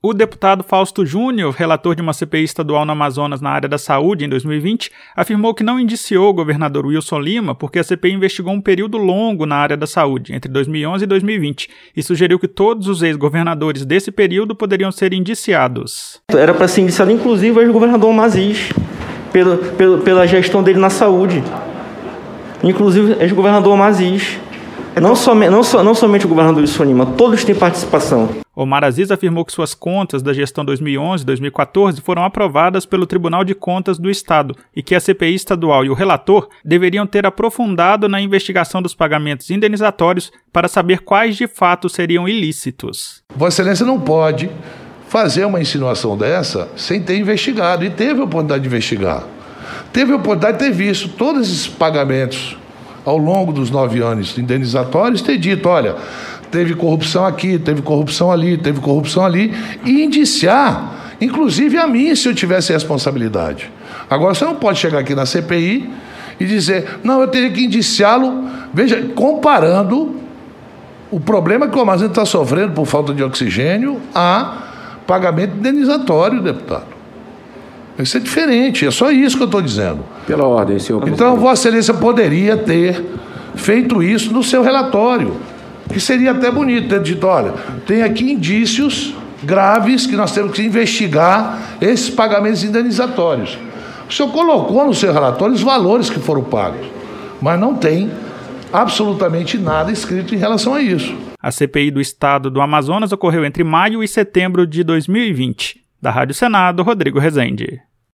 O deputado Fausto Júnior, relator de uma CPI estadual no Amazonas na área da saúde em 2020, afirmou que não indiciou o governador Wilson Lima porque a CPI investigou um período longo na área da saúde, entre 2011 e 2020, e sugeriu que todos os ex-governadores desse período poderiam ser indiciados. Era para ser indiciado, inclusive, o ex-governador Maziz, pela, pela, pela gestão dele na saúde. Inclusive, ex-governador Maziz. Não, some, não, so, não somente o governador Wilson Lima, todos têm participação. Omar Aziz afirmou que suas contas da gestão 2011 2014 foram aprovadas pelo Tribunal de Contas do Estado e que a CPI estadual e o relator deveriam ter aprofundado na investigação dos pagamentos indenizatórios para saber quais de fato seriam ilícitos. Vossa Excelência não pode fazer uma insinuação dessa sem ter investigado, e teve a oportunidade de investigar. Teve a oportunidade de ter visto todos esses pagamentos ao longo dos nove anos indenizatórios, ter dito: olha teve corrupção aqui, teve corrupção ali, teve corrupção ali, e indiciar, inclusive a mim, se eu tivesse responsabilidade. Agora, você não pode chegar aqui na CPI e dizer, não, eu teria que indiciá-lo, veja, comparando o problema que o Amazônia está sofrendo por falta de oxigênio a pagamento indenizatório, deputado. Isso é diferente, é só isso que eu estou dizendo. Pela ordem, senhor presidente. Então, Vossa Excelência poderia ter feito isso no seu relatório. Que seria até bonito ter dito: olha, tem aqui indícios graves que nós temos que investigar esses pagamentos indenizatórios. O senhor colocou no seu relatório os valores que foram pagos, mas não tem absolutamente nada escrito em relação a isso. A CPI do Estado do Amazonas ocorreu entre maio e setembro de 2020. Da Rádio Senado, Rodrigo Rezende.